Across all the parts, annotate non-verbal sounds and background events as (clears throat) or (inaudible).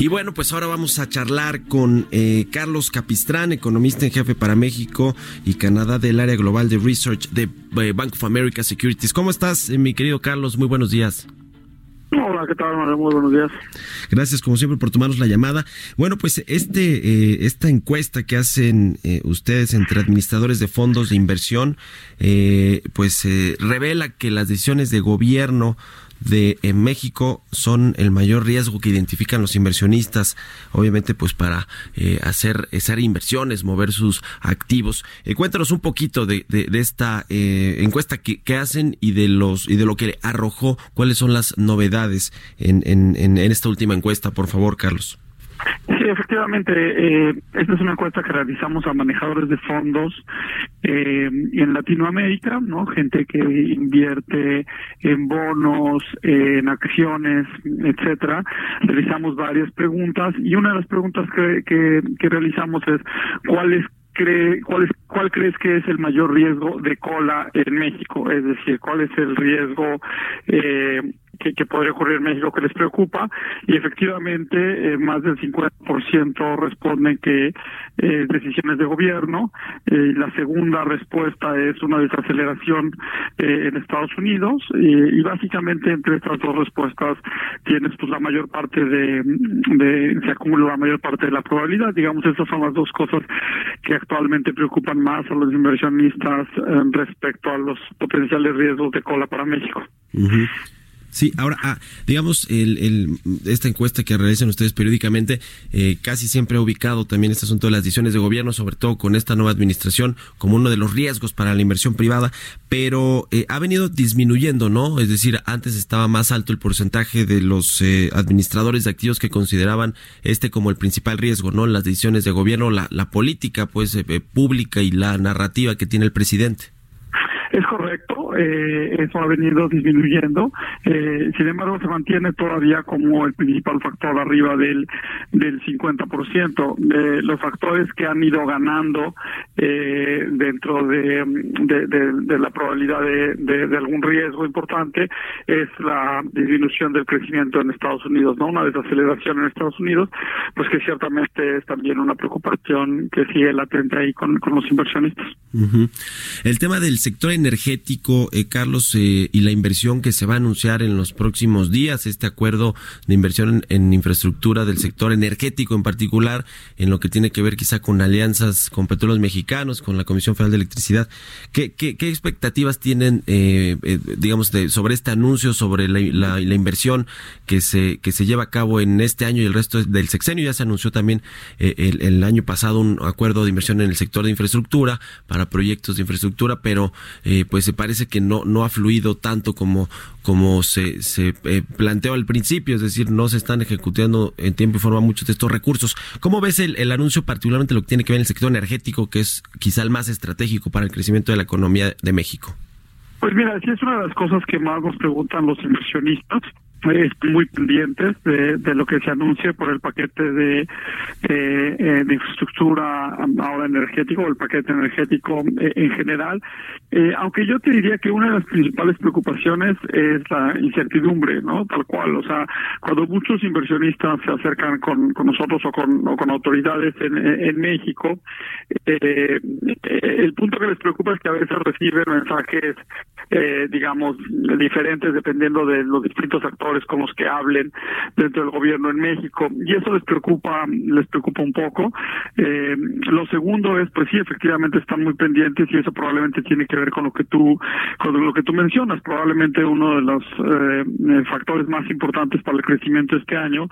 Y bueno, pues ahora vamos a charlar con eh, Carlos Capistrán, economista en jefe para México y Canadá del área global de research de eh, Bank of America Securities. ¿Cómo estás, eh, mi querido Carlos? Muy buenos días. Hola, ¿qué tal? Muy buenos días. Gracias, como siempre, por tomarnos la llamada. Bueno, pues este esta encuesta que hacen ustedes entre administradores de fondos de inversión, pues revela que las decisiones de gobierno de en México son el mayor riesgo que identifican los inversionistas, obviamente pues para eh, hacer, hacer inversiones, mover sus activos. Eh, cuéntanos un poquito de, de, esta eh, encuesta que, que, hacen y de los y de lo que arrojó, cuáles son las novedades en, en, en esta última encuesta, por favor, Carlos. Sí, efectivamente, eh, esta es una encuesta que realizamos a manejadores de fondos eh, en Latinoamérica, ¿no? Gente que invierte en bonos, en acciones, etcétera. Realizamos varias preguntas y una de las preguntas que, que, realizamos es cuál es cree, cuál, es, cuál crees que es el mayor riesgo de cola en México? Es decir, ¿cuál es el riesgo eh, que, que, podría ocurrir en México que les preocupa? Y efectivamente, eh, más del 50% responden que eh, decisiones de gobierno. Eh, la segunda respuesta es una desaceleración eh, en Estados Unidos. y básicamente entre estas dos respuestas tienes pues la mayor parte de, de, se acumula la mayor parte de la probabilidad. Digamos, esas son las dos cosas que actualmente preocupan más a los inversionistas eh, respecto a los potenciales riesgos de cola para México. Sí, ahora, ah, digamos, el, el, esta encuesta que realizan ustedes periódicamente eh, casi siempre ha ubicado también este asunto de las decisiones de gobierno, sobre todo con esta nueva administración, como uno de los riesgos para la inversión privada, pero eh, ha venido disminuyendo, ¿no? Es decir, antes estaba más alto el porcentaje de los eh, administradores de activos que consideraban este como el principal riesgo, ¿no? Las decisiones de gobierno, la, la política, pues, pública y la narrativa que tiene el presidente. Es correcto, eh, eso ha venido disminuyendo, eh, sin embargo se mantiene todavía como el principal factor arriba del, del 50%. Eh, los factores que han ido ganando eh, dentro de, de, de, de, la probabilidad de, de, algún riesgo importante es la disminución del crecimiento en Estados Unidos, ¿no? Una desaceleración en Estados Unidos, pues que ciertamente es también una preocupación que sigue latente ahí con, con los inversionistas. El tema del sector energético, eh, Carlos, eh, y la inversión que se va a anunciar en los próximos días, este acuerdo de inversión en, infraestructura del sector energético en particular, en lo que tiene que ver quizá con alianzas con petróleos mexicanos, con la Comisión Federal de Electricidad. ¿Qué, qué, qué expectativas tienen, eh, eh digamos, de, sobre este anuncio, sobre la, inversión que se, que se lleva a cabo en este año y el resto del sexenio? Ya se anunció también eh, el, el año pasado un acuerdo de inversión en el sector de infraestructura para proyectos de infraestructura, pero pues se parece que no, no ha fluido tanto como, como se, se eh, planteó al principio, es decir, no se están ejecutando en tiempo y forma muchos de estos recursos. ¿Cómo ves el, el anuncio, particularmente lo que tiene que ver en el sector energético, que es quizá el más estratégico para el crecimiento de la economía de México? Pues mira, sí es una de las cosas que más nos preguntan los inversionistas es muy pendientes de, de, lo que se anuncie por el paquete de, eh, de infraestructura ahora energético, el paquete energético eh, en general. Eh, aunque yo te diría que una de las principales preocupaciones es la incertidumbre, ¿no? Tal cual, o sea, cuando muchos inversionistas se acercan con, con nosotros o con, o con autoridades en, en México, eh, el punto que les preocupa es que a veces reciben mensajes eh, digamos, diferentes dependiendo de los distintos actores con los que hablen dentro del gobierno en México. Y eso les preocupa, les preocupa un poco. Eh, lo segundo es, pues sí, efectivamente están muy pendientes y eso probablemente tiene que ver con lo que tú, con lo que tú mencionas. Probablemente uno de los eh, factores más importantes para el crecimiento este año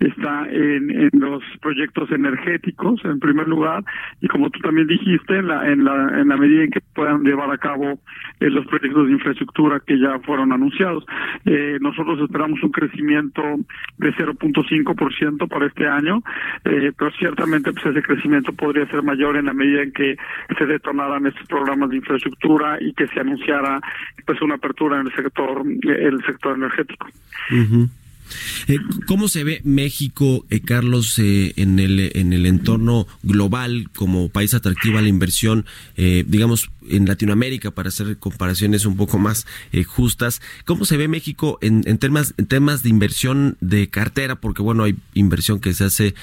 está en, en los proyectos energéticos, en primer lugar, y como tú también dijiste, en la, en la, en la medida en que puedan llevar a cabo eh, los proyectos de infraestructura que ya fueron anunciados. Eh, nosotros esperamos un crecimiento de 0.5% para este año, eh, pero ciertamente pues ese crecimiento podría ser mayor en la medida en que se detonaran estos programas de infraestructura y que se anunciara pues una apertura en el sector el sector energético. Eh, ¿Cómo se ve México, eh, Carlos, eh, en, el, en el entorno global como país atractivo a la inversión, digamos, en Latinoamérica, para hacer comparaciones un poco más justas? ¿Cómo se ve México en, temas, en temas de inversión de cartera? Porque, bueno, hay inversión que se hace,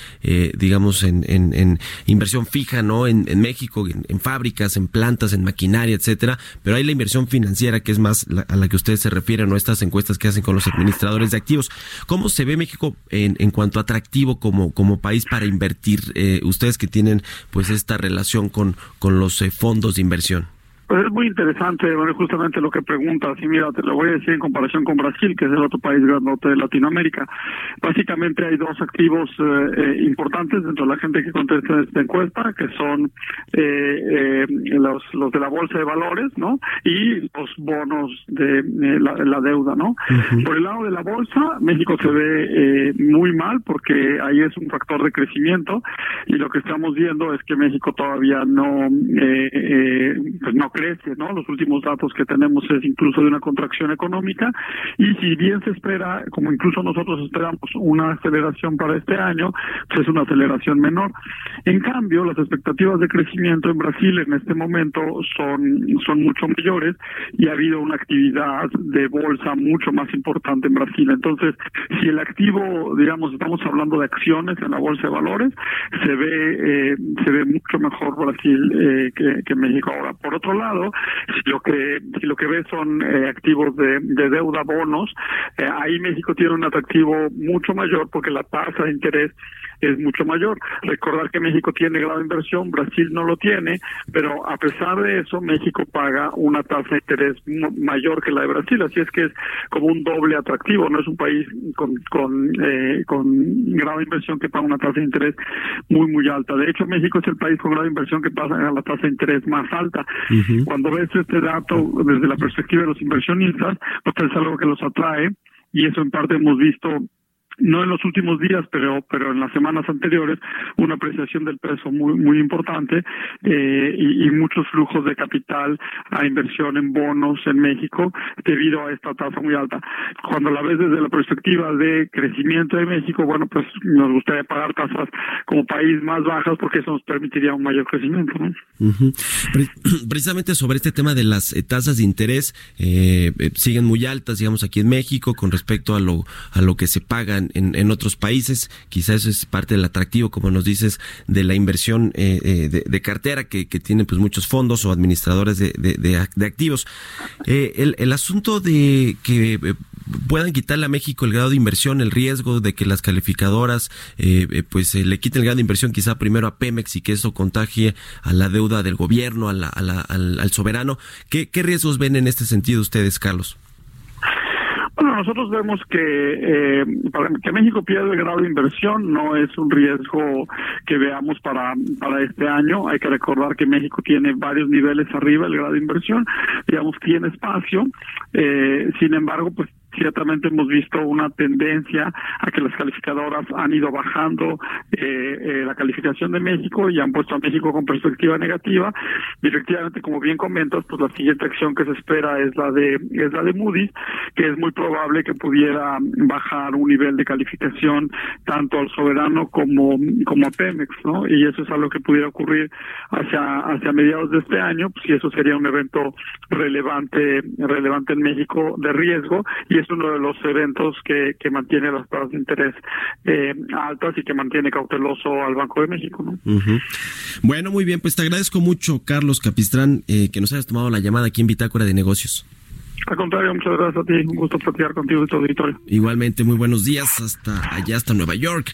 digamos, en, en, inversión fija, ¿no? En, México, en, fábricas, en plantas, en maquinaria, etcétera, pero hay la inversión financiera que es más a la que ustedes se refieren, ¿no? Estas encuestas que hacen con los administradores de activos. ¿Cómo se ve México en, en cuanto atractivo como, como país para invertir? Eh, ustedes que tienen pues esta relación con, con los eh, fondos de inversión. Pues es muy interesante, justamente lo que preguntas, y mira, te lo voy a decir en comparación con Brasil, que es el otro país grandote de Latinoamérica. Básicamente hay dos activos eh, eh, importantes dentro de la gente que contesta esta encuesta, que son eh, los, los de la bolsa de valores, ¿no? Y los bonos de la, deuda, ¿no? Por el lado de la bolsa, México se ve muy mal porque ahí es un factor de crecimiento y lo que estamos viendo es que México todavía no, pues no crece ¿no? Los últimos datos que tenemos es incluso de una contracción económica y si bien se espera, como incluso nosotros esperamos una aceleración para este año, pues es una aceleración menor. En cambio, las expectativas de crecimiento en Brasil en este momento son, son mucho mayores y ha habido una actividad de bolsa mucho más importante en Brasil. Entonces, si el activo, digamos, estamos hablando de acciones en la bolsa de valores, se ve, eh, se ve mucho mejor Brasil eh, que México ahora. Por otro lado, lo que si lo que ves son eh, activos de, deuda, bonos, eh, ahí México tiene un atractivo mucho mayor porque la tasa de interés es mucho mayor. Recordar que México tiene grado de inversión, Brasil no lo tiene, pero a pesar de eso, México paga una tasa de interés mayor que la de Brasil, así es que es como un doble atractivo, no es un país con, con, eh, con grado de inversión que paga una tasa de interés muy, muy alta. De hecho, México es el país con grado de inversión que paga la tasa de interés más alta. Cuando ves este dato desde la perspectiva de los inversionistas, pues es algo que los atrae y eso en parte hemos visto no en los últimos días, pero pero en las semanas anteriores, una apreciación del peso muy muy importante eh, y, muchos flujos de capital a inversión en bonos en México debido a esta tasa muy alta. Cuando la ves desde la perspectiva de crecimiento de México, bueno, pues nos gustaría pagar tasas como país más bajas porque eso nos permitiría un mayor crecimiento. ¿no? (clears throat) Precisamente sobre este tema de las eh, tasas de interés, eh, siguen muy altas, digamos, aquí en México con respecto a lo, a lo que se pagan en, otros países. Quizás eso es parte del atractivo, como nos dices, de la inversión eh, eh de, cartera que, que tienen pues muchos fondos o administradores de, de, activos. Eh, el, el asunto de que eh, puedan quitarle a México el grado de inversión, el riesgo de que las calificadoras eh, pues le quiten el grado de inversión quizá primero a Pemex y que eso contagie a la deuda del gobierno, a la, a la, al, al, soberano. ¿Qué, ¿Qué riesgos ven en este sentido ustedes, Carlos? Nosotros vemos que eh, que México pierda el grado de inversión no es un riesgo que veamos para para este año. Hay que recordar que México tiene varios niveles arriba el grado de inversión, digamos tiene espacio. Eh, sin embargo, pues ciertamente hemos visto una tendencia a que las calificadoras han ido bajando eh, eh, la calificación de México y han puesto a México con perspectiva negativa. Y efectivamente como bien comentas pues la siguiente acción que se espera es la de es la de Moody's que es muy probable que pudiera bajar un nivel de calificación tanto al soberano como como a Pemex no y eso es algo que pudiera ocurrir hacia hacia mediados de este año pues y eso sería un evento relevante relevante en México de riesgo y es uno de los eventos que, que mantiene las tasas de interés eh, altas y que mantiene cauteloso al Banco de México. ¿no? Bueno, muy bien, pues te agradezco mucho, Carlos Capistrán, eh, que nos hayas tomado la llamada aquí en Bitácora de Negocios. Al contrario, muchas gracias a ti. Un gusto platicar contigo y tu auditorio. Igualmente, muy buenos días. Hasta allá, hasta Nueva York.